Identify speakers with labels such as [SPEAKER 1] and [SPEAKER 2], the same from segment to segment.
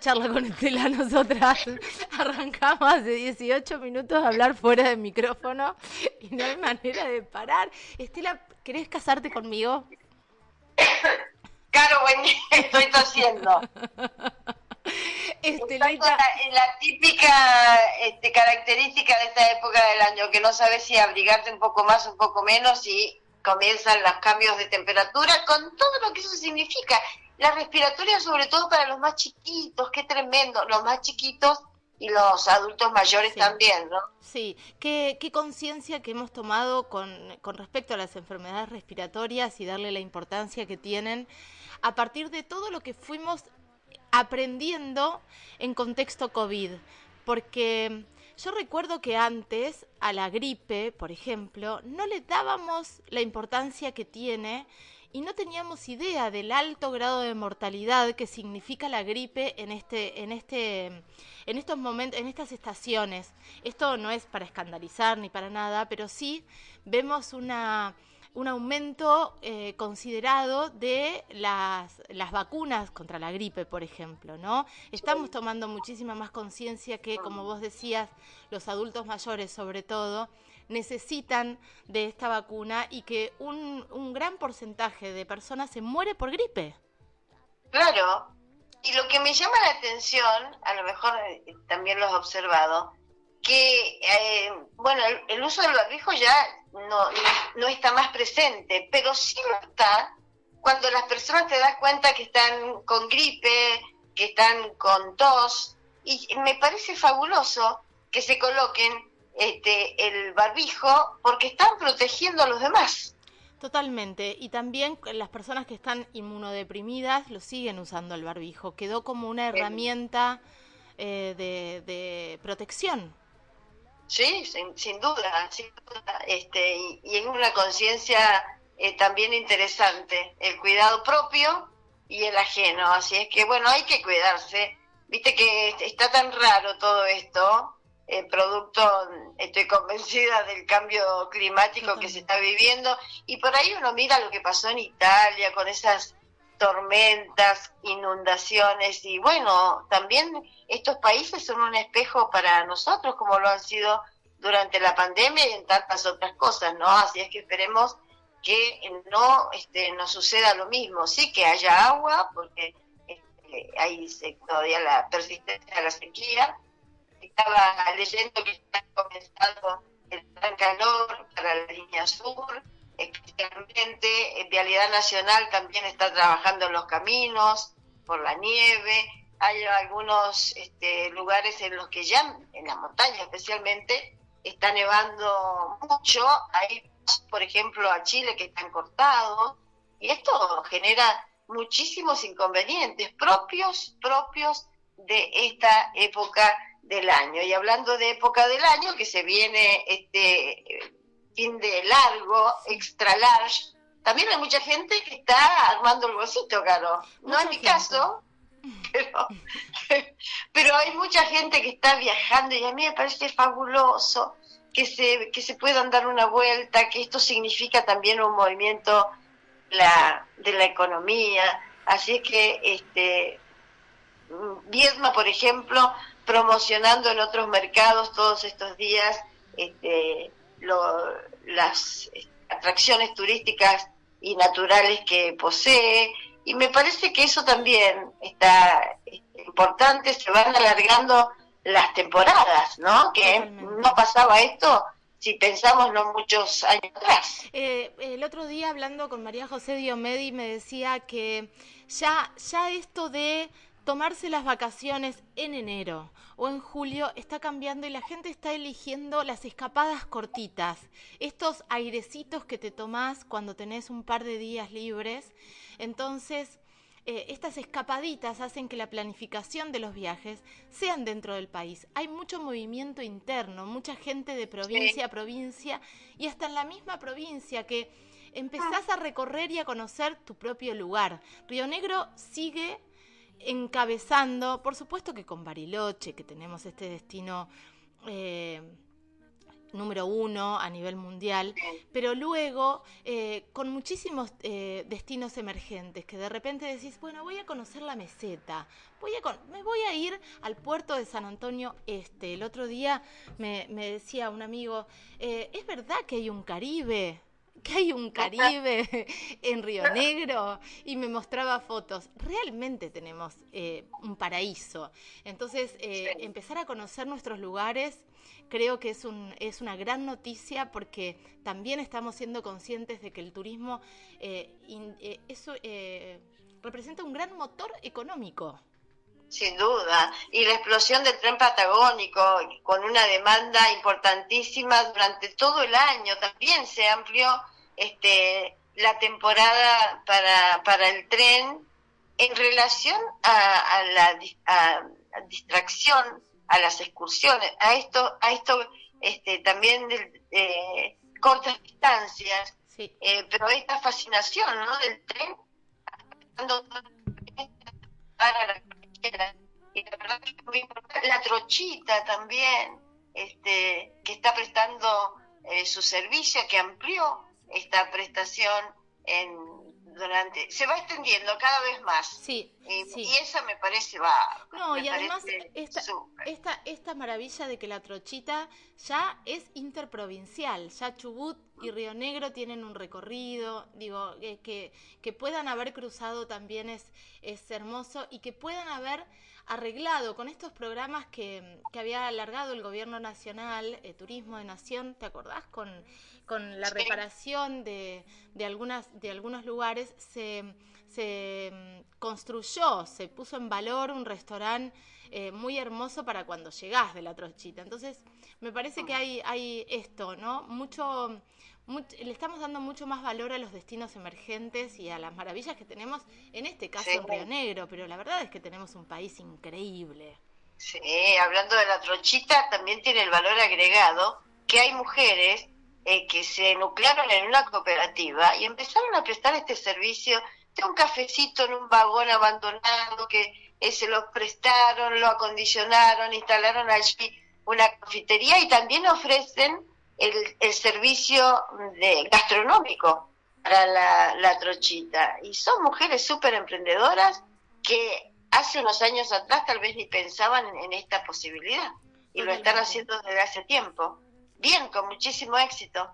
[SPEAKER 1] charla con Estela, nosotras arrancamos hace 18 minutos a hablar fuera del micrófono y no hay manera de parar. Estela, ¿querés casarte conmigo?
[SPEAKER 2] Claro, buen día, estoy tosiendo.
[SPEAKER 1] Estelita.
[SPEAKER 2] La, la, típica este, característica de esta época del año, que no sabes si abrigarte un poco más, un poco menos, y comienzan los cambios de temperatura, con todo lo que eso significa. La respiratoria, sobre todo para los más chiquitos, qué tremendo, los más chiquitos y los adultos mayores
[SPEAKER 1] Sí.
[SPEAKER 2] también, ¿no?
[SPEAKER 1] Sí, qué, qué conciencia que hemos tomado con, con respecto a las enfermedades respiratorias y darle la importancia que tienen a partir de todo lo que fuimos aprendiendo en contexto COVID. Porque yo recuerdo que antes a la gripe, por ejemplo, no le dábamos la importancia que tiene y no teníamos idea del alto grado de mortalidad que significa la gripe en este en este en estos momentos en estas estaciones. Esto no es para escandalizar ni para nada, pero sí vemos una un aumento eh, considerado de las, las vacunas contra la gripe, por ejemplo, ¿no? Estamos tomando muchísima más conciencia que, como vos decías, los adultos mayores, sobre todo, necesitan de esta vacuna y que un, un gran porcentaje de personas se muere por gripe.
[SPEAKER 2] Claro. Y lo que me llama la atención, a lo mejor eh, también lo has observado, que, eh, bueno, el, el uso del barbijo ya no, no está más presente, pero sí lo está cuando las personas te das cuenta que están con gripe, que están con tos, y me parece fabuloso que se coloquen este, el barbijo porque están protegiendo a los demás.
[SPEAKER 1] Totalmente. Y también las personas que están inmunodeprimidas lo siguen usando el barbijo. Quedó como una herramienta eh, de, de protección.
[SPEAKER 2] Sí, sin, sin duda, sin duda. Este, y, y es una conciencia eh, también interesante, el cuidado propio y el ajeno. Así es que, bueno, hay que cuidarse. Viste que está tan raro todo esto, eh, producto, estoy convencida del cambio climático que se está viviendo. Y por ahí uno mira lo que pasó en Italia con esas tormentas, inundaciones y bueno, también estos países son un espejo para nosotros como lo han sido durante la pandemia y en tantas otras cosas, ¿no? Así es que esperemos que no este, nos suceda lo mismo, sí que haya agua porque este, hay todavía la persistencia de la sequía. Estaba leyendo que está comenzando el plan calor para la línea sur, especialmente en Vialidad Nacional también está trabajando en los caminos, por la nieve. Hay algunos este, lugares en los que ya, en la montaña especialmente, está nevando mucho. Hay, por ejemplo, a Chile que están cortados. Y esto genera muchísimos inconvenientes propios, propios de esta época del año. Y hablando de época del año, que se viene este eh, fin de largo, extra large, también hay mucha gente que está armando el bolsito, Caro. No es mi caso, pero, pero hay mucha gente que está viajando y a mí me parece fabuloso que se, que se puedan dar una vuelta, que esto significa también un movimiento la, de la economía. Así es que este, Viedma, por ejemplo, promocionando en otros mercados todos estos días este, lo- las eh, atracciones turísticas y naturales que posee. Y me parece que eso también está este, importante, se van alargando las temporadas, ¿no? Que no pasaba esto si pensamos no muchos años atrás.
[SPEAKER 1] Eh, el otro día hablando con María José Diomedi me decía que ya, ya esto de tomarse las vacaciones en enero o en julio está cambiando y la gente está eligiendo las escapadas cortitas, estos airecitos que te tomás cuando tenés un par de días libres. Entonces, eh, estas escapaditas hacen que la planificación de los viajes sean dentro del país. Hay mucho movimiento interno, mucha gente de provincia a provincia y hasta en la misma provincia que empezás a recorrer y a conocer tu propio lugar. Río Negro sigue encabezando, por supuesto que con Bariloche, que tenemos este destino eh, número uno a nivel mundial, pero luego eh, con muchísimos eh, destinos emergentes que de repente decís, bueno, voy a conocer la meseta, voy a me voy a ir al puerto de San Antonio Este. El otro día me, me decía un amigo, eh, ¿es verdad que hay un Caribe? Que hay un Caribe en Río Negro y me mostraba fotos. Realmente tenemos eh, un paraíso. Entonces, eh, empezar a conocer nuestros lugares creo que es, un, es una gran noticia porque también estamos siendo conscientes de que el turismo eh, eso, representa un gran motor económico.
[SPEAKER 2] Sin duda. Y la explosión del tren patagónico, con una demanda importantísima durante todo el año, también se amplió este, la temporada para, para el tren en relación a, la distracción, a las excursiones, a esto, a esto este, también de cortas distancias, eh, pero esta fascinación ¿no? del tren para la la. La trochita también, este, que está prestando eh, su servicio, que amplió esta prestación en durante se va extendiendo cada vez más.
[SPEAKER 1] Sí,
[SPEAKER 2] y eso me parece va
[SPEAKER 1] no y además esta, esta, esta maravilla de que la trochita ya es interprovincial ya Chubut y Río Negro tienen un recorrido digo eh, que, que puedan haber cruzado también es es hermoso y que puedan haber arreglado con estos programas que, que había alargado el gobierno nacional, eh, Turismo de Nación, ¿te acordás? Con, con la reparación de, de, algunas, de algunos lugares, se, se mm, construyó, se puso en valor un restaurante eh, muy hermoso para cuando llegás de la trochita. Entonces, me parece que hay, hay esto, ¿no? Mucho, le estamos dando mucho más valor a los destinos emergentes y a las maravillas que tenemos, en este caso en Río Negro, pero la verdad es que tenemos un país increíble.
[SPEAKER 2] Sí, hablando de la trochita, también tiene el valor agregado que hay mujeres eh, que se nuclearon en una cooperativa y empezaron a prestar este servicio de un cafecito en un vagón abandonado que eh, se los prestaron, lo acondicionaron, instalaron allí una cafetería y también ofrecen el, servicio de, gastronómico para la, trochita. Y son mujeres súper emprendedoras que hace unos años atrás tal vez ni pensaban en, esta posibilidad y lo están haciendo desde hace tiempo. Bien, con muchísimo éxito.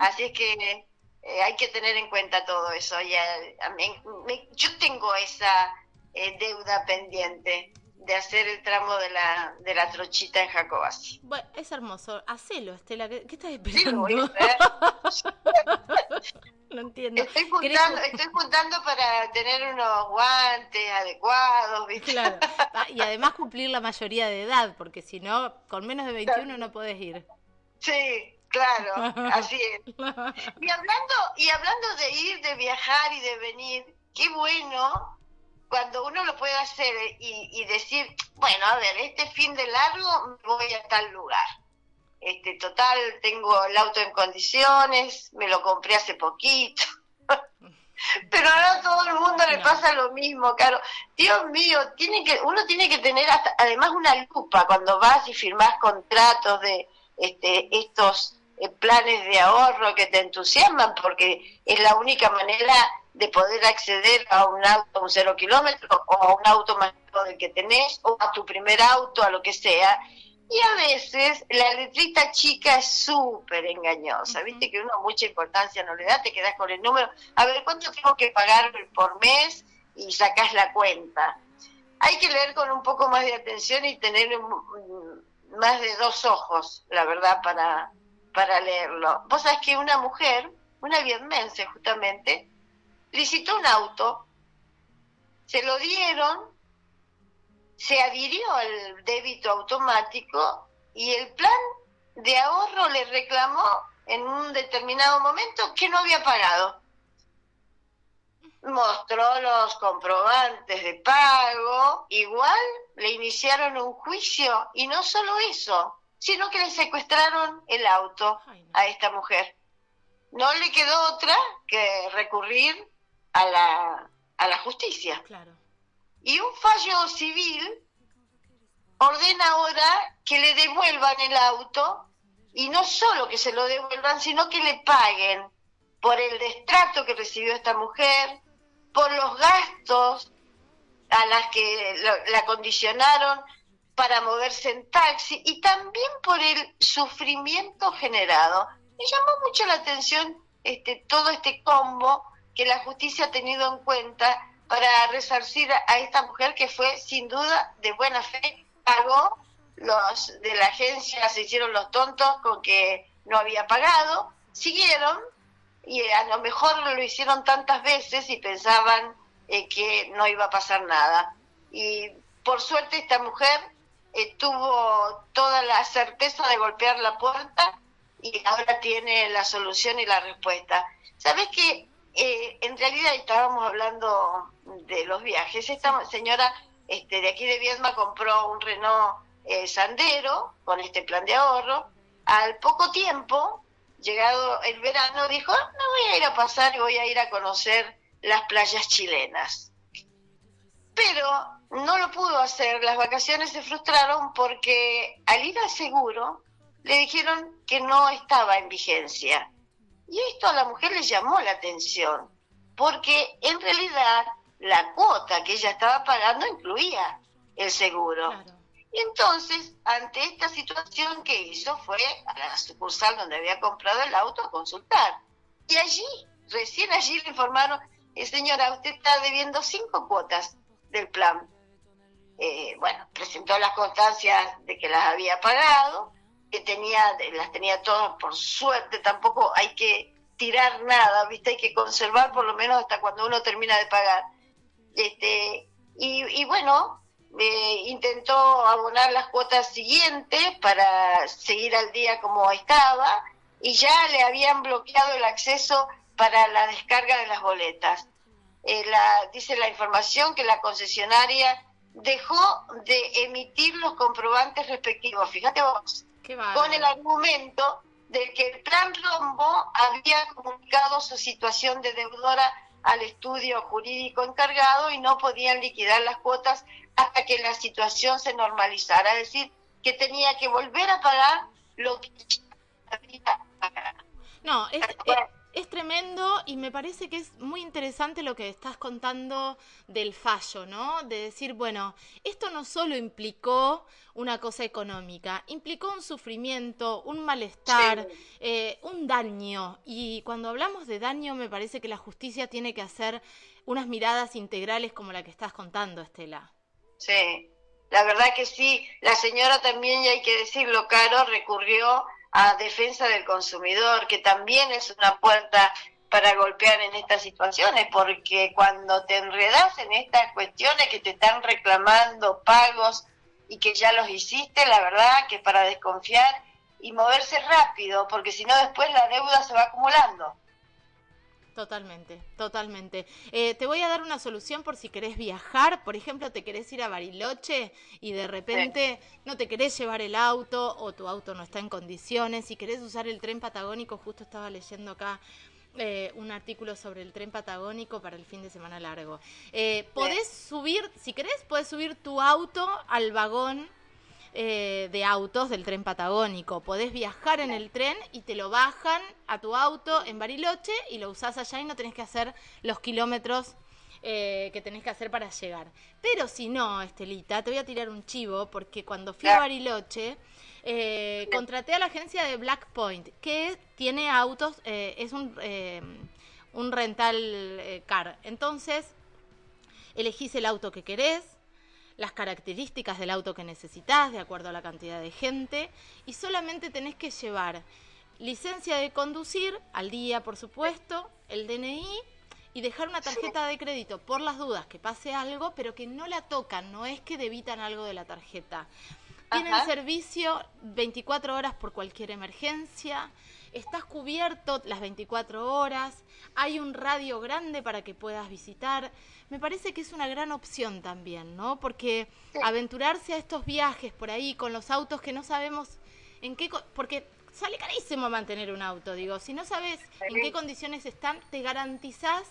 [SPEAKER 2] Así es que eh, hay que tener en cuenta todo eso. Ya, yo tengo esa eh, deuda pendiente de hacer el tramo de la, de la trochita en Jacobasi.
[SPEAKER 1] Bueno, es hermoso. Hacelo, Estela. ¿Qué, estás esperando? no entiendo.
[SPEAKER 2] Estoy juntando, estoy juntando para tener unos guantes adecuados, ¿viste?
[SPEAKER 1] Claro. Ah, y además cumplir la mayoría de edad, porque si no, con menos de 21 no podés ir.
[SPEAKER 2] Sí, claro, así es. Y hablando, y hablando de ir, de viajar y de venir, qué bueno cuando uno lo puede hacer y, decir, bueno, a ver, este fin de largo voy a tal lugar. Este, total, tengo el auto en condiciones, me lo compré hace poquito. Pero no a todo el mundo le pasa lo mismo, claro. Dios mío, tiene que, uno tiene que tener hasta, además una lupa cuando vas y firmás contratos de este, estos eh, planes de ahorro que te entusiasman, porque es la única manera de poder acceder a un auto, un cero kilómetro, o a un auto más del que tenés, o a tu primer auto, a lo que sea. Y a veces la letrita chica es súper engañosa, viste que uno mucha importancia no le da, te quedas con el número, a ver cuánto tengo que pagar por mes y sacas la cuenta. Hay que leer con un poco más de atención y tener más de dos ojos, la verdad, para, para leerlo. Vos sabés que una mujer, una vietmense justamente, licitó un auto, se lo dieron, se adhirió al débito automático y el plan de ahorro le reclamó en un determinado momento que no había pagado. Mostró los comprobantes de pago, igual le iniciaron un juicio y no solo eso, sino que le secuestraron el auto a esta mujer. No le quedó otra que recurrir a la, a la justicia.
[SPEAKER 1] Claro.
[SPEAKER 2] Y un fallo civil ordena ahora que le devuelvan el auto y no solo que se lo devuelvan, sino que le paguen por el destrato que recibió esta mujer, por los gastos a las que la condicionaron para moverse en taxi y también por el sufrimiento generado. Me llamó mucho la atención este, todo este combo que la justicia ha tenido en cuenta para resarcir a esta mujer que fue sin duda de buena fe, pagó, los de la agencia se hicieron los tontos con que no había pagado, siguieron y a lo mejor lo hicieron tantas veces y pensaban eh, que no iba a pasar nada. Y por suerte esta mujer eh, tuvo toda la certeza de golpear la puerta y ahora tiene la solución y la respuesta. ¿Sabes que eh, en realidad estábamos hablando de los viajes? Esta señora este, de aquí de Viedma compró un Renault eh, Sandero con este plan de ahorro. Al poco tiempo, llegado el verano, dijo, ah, no voy a ir a pasar y voy a ir a conocer las playas chilenas. Pero no lo pudo hacer, las vacaciones se frustraron porque al ir al seguro le dijeron que no estaba en vigencia. Y esto a la mujer le llamó la atención, porque en realidad la cuota que ella estaba pagando incluía el seguro. Entonces, ante esta situación que hizo, fue a la sucursal donde había comprado el auto a consultar. Y allí, recién allí le informaron, eh, señora, usted está debiendo cinco cuotas del plan eh, bueno, presentó las constancias de que las había pagado, que tenía, las tenía todas por suerte, tampoco hay que tirar nada, ¿viste? Hay que conservar por lo menos hasta cuando uno termina de pagar. Este, y, bueno, eh, intentó abonar las cuotas siguientes para seguir al día como estaba y ya le habían bloqueado el acceso para la descarga de las boletas. Eh, la, dice la información que la concesionaria dejó de emitir los comprobantes respectivos, fíjate vos, con el argumento de que el plan Rombo había comunicado su situación de deudora al estudio jurídico encargado y no podían liquidar las cuotas hasta que la situación se normalizara, es decir, que tenía que volver a pagar lo que había pagado.
[SPEAKER 1] No, es, es tremendo y me parece que es muy interesante lo que estás contando del fallo, ¿no? De decir, bueno, esto no solo implicó una cosa económica, implicó un sufrimiento, un malestar, eh, un daño. Y cuando hablamos de daño, me parece que la justicia tiene que hacer unas miradas integrales como la que estás contando, Estela.
[SPEAKER 2] Sí, la verdad que sí. La señora también, y hay que decirlo, Caro, recurrió a defensa del consumidor, que también es una puerta para golpear en estas situaciones, porque cuando te enredas en estas cuestiones que te están reclamando pagos y que ya los hiciste, la verdad que para desconfiar y moverse rápido, porque si no después la deuda se va acumulando.
[SPEAKER 1] Totalmente, totalmente. Eh, te voy a dar una solución por si querés viajar. Por ejemplo, te querés ir a Bariloche y de repente no te querés llevar el auto o tu auto no está en condiciones. y querés usar el tren patagónico, justo estaba leyendo acá eh, un artículo sobre el tren patagónico para el fin de semana largo. Eh, podés subir, si querés, podés subir tu auto al vagón eh, de autos del tren patagónico. Podés viajar en el tren y te lo bajan a tu auto en Bariloche y lo usás allá y no tenés que hacer los kilómetros eh, que tenés que hacer para llegar. Pero si no, Estelita, te voy a tirar un chivo porque cuando fui a Bariloche eh, contraté a la agencia de Black Point que tiene autos, es un, un rental car. Entonces, elegís el auto que querés, las características del auto que necesitas de acuerdo a la cantidad de gente y solamente tenés que llevar licencia de conducir al día, por supuesto, el DNI y dejar una tarjeta de crédito por las dudas que pase algo, pero que no la tocan, no es que debitan algo de la tarjeta. Tienen servicio 24 horas por cualquier emergencia, estás cubierto las 24 horas, hay un radio grande para que puedas visitar. Me parece que es una gran opción también, ¿no? Porque aventurarse a estos viajes por ahí con los autos que no sabemos en qué... Porque sale carísimo mantener un auto, digo, si no sabes en qué condiciones están, te garantizás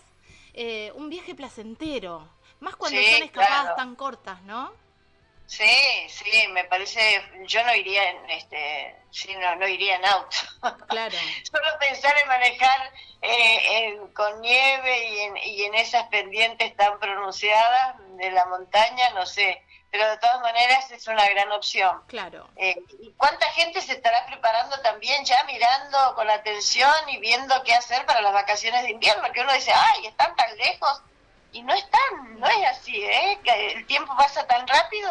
[SPEAKER 1] eh, un viaje placentero, más cuando son escapadas tan cortas, ¿no?
[SPEAKER 2] Sí, sí, me parece, yo no iría en, este, sí, no, no iría en auto.
[SPEAKER 1] Claro.
[SPEAKER 2] Solo pensar en manejar eh, con nieve y en, y en esas pendientes tan pronunciadas de la montaña, no sé, pero de todas maneras es una gran opción.
[SPEAKER 1] Claro.
[SPEAKER 2] Eh, ¿Y cuánta gente se estará preparando también ya mirando con atención y viendo qué hacer para las vacaciones de invierno? Que uno dice, ay, están tan lejos. Y no están, no es así, ¿eh? Que el tiempo pasa tan rápido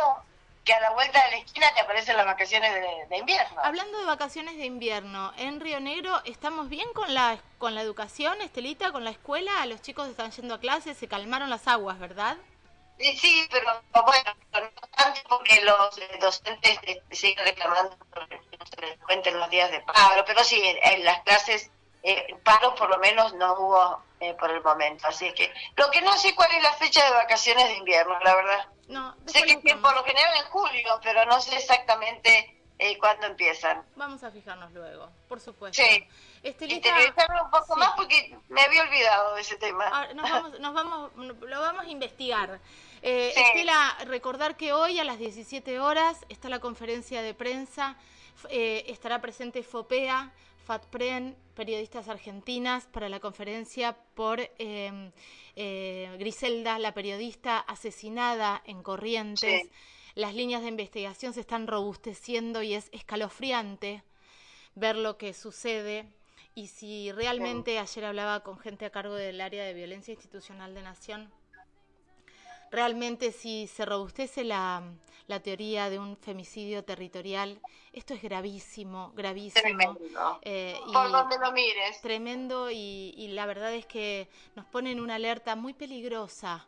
[SPEAKER 2] que a la vuelta de la esquina te aparecen las vacaciones de, invierno.
[SPEAKER 1] Hablando de vacaciones de invierno, en Río Negro estamos bien con la con la educación, Estelita, con la escuela, los chicos están yendo a clases, se calmaron las aguas, ¿verdad?
[SPEAKER 2] Sí, sí, pero bueno, no tanto porque los docentes eh, siguen reclamando que no se les cuenten los días de paro, pero sí, en las clases eh, paro por lo menos no hubo eh, por el momento. Así que lo que no sé cuál es la fecha de vacaciones de invierno, la verdad.
[SPEAKER 1] No,
[SPEAKER 2] sé que por lo general en julio, pero no sé exactamente eh, cuándo empiezan.
[SPEAKER 1] Vamos a fijarnos luego, por supuesto.
[SPEAKER 2] Sí. Estelita, un poco más porque me había olvidado de ese tema.
[SPEAKER 1] Ah, nos vamos, nos vamos, lo vamos a investigar. Eh, Estela, recordar que hoy a las 17 horas está la conferencia de prensa, eh, estará presente FOPEA, FATPREN, periodistas argentinas, para la conferencia por em, eh, Griselda, la periodista asesinada en Corrientes. Las líneas de investigación se están robusteciendo y es escalofriante ver lo que sucede. Y si realmente ayer hablaba con gente a cargo del área de violencia institucional de Nación, realmente si se robustece la, la teoría de un femicidio territorial, esto es gravísimo, gravísimo.
[SPEAKER 2] Tremendo. Eh, Por donde lo mires.
[SPEAKER 1] Tremendo y, y la verdad es que nos pone en una alerta muy peligrosa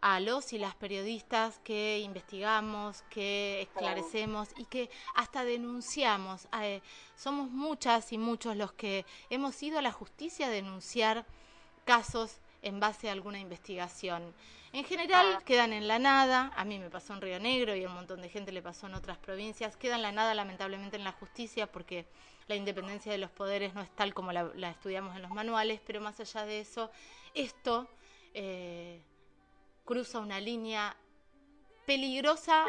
[SPEAKER 1] a los y las periodistas que investigamos, que esclarecemos y que hasta denunciamos. Eh, somos muchas y muchos los que hemos ido a la justicia a denunciar casos en base a alguna investigación. En general ah. quedan en la nada, a mí me pasó en Río Negro y a un montón de gente le pasó en otras provincias, quedan en la nada lamentablemente en la justicia porque la independencia de los poderes no es tal como la, estudiamos en los manuales, pero más allá de eso, esto eh, cruza una línea peligrosa,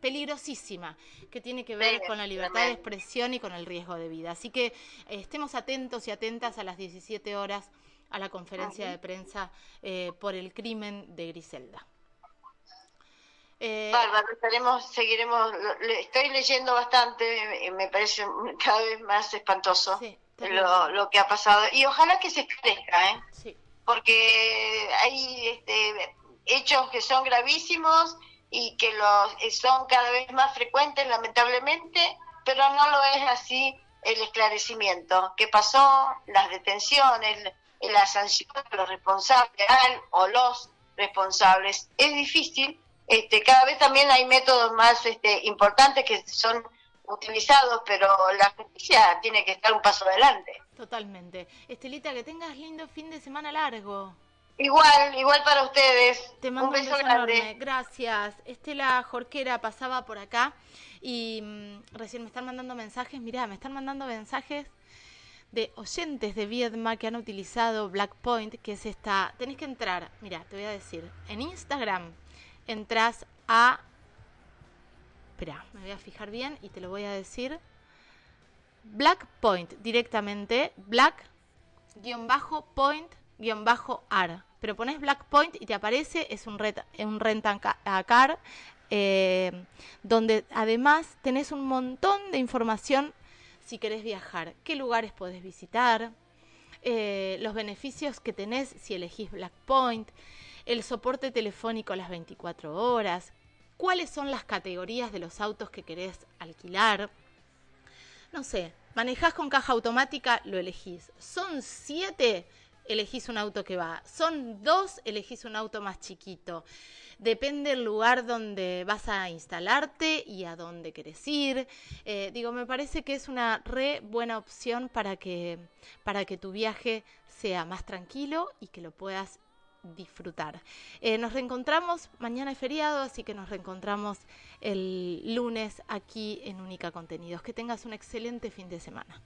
[SPEAKER 1] peligrosísima, que tiene que ver con la libertad de expresión y con el riesgo de vida. Así que eh, estemos atentos y atentas a las 17 horas a la conferencia de prensa eh, por el crimen de Griselda.
[SPEAKER 2] Eh, Bárbaro, estaremos, seguiremos, estoy leyendo bastante, me parece cada vez más espantoso lo, que ha pasado y ojalá que se esclarezca, ¿eh? porque hay este, hechos que son gravísimos y que los eh, son cada vez más frecuentes lamentablemente, pero no lo es así el esclarecimiento. ¿Qué pasó? Las detenciones, la sanción de los responsables o los responsables. Es difícil, este, cada vez también hay métodos más este, importantes que son utilizados, pero la justicia tiene que estar un paso adelante.
[SPEAKER 1] Totalmente. Estelita, que tengas lindo fin de semana largo.
[SPEAKER 2] Igual, igual para ustedes.
[SPEAKER 1] Te mando un beso, enorme. Gracias. Estela Jorquera pasaba por acá y mm, recién me están mandando mensajes. Mirá, me están mandando mensajes de oyentes de Viedma que han utilizado Black Point, que es esta. Tenés que entrar, mira, te voy a decir. En Instagram entras a. Espera, me voy a fijar bien y te lo voy a decir. Black Point directamente. Black-point-ar. Pero pones Black Point y te aparece, es un, red, un rentacar. Eh, donde además tenés un montón de información si querés viajar, qué lugares podés visitar, eh, los beneficios que tenés si elegís Black Point, el soporte telefónico a las 24 horas, cuáles son las categorías de los autos que querés alquilar. No sé, manejás con caja automática, lo elegís. Son siete, elegís un auto que va. Son dos, elegís un auto más chiquito. Depende del lugar donde vas a instalarte y a dónde querés ir. Eh, digo, me parece que es una re buena opción para que, para que tu viaje sea más tranquilo y que lo puedas disfrutar. Eh, nos reencontramos, mañana es feriado, así que nos reencontramos el lunes aquí en Única Contenidos. Que tengas un excelente fin de semana.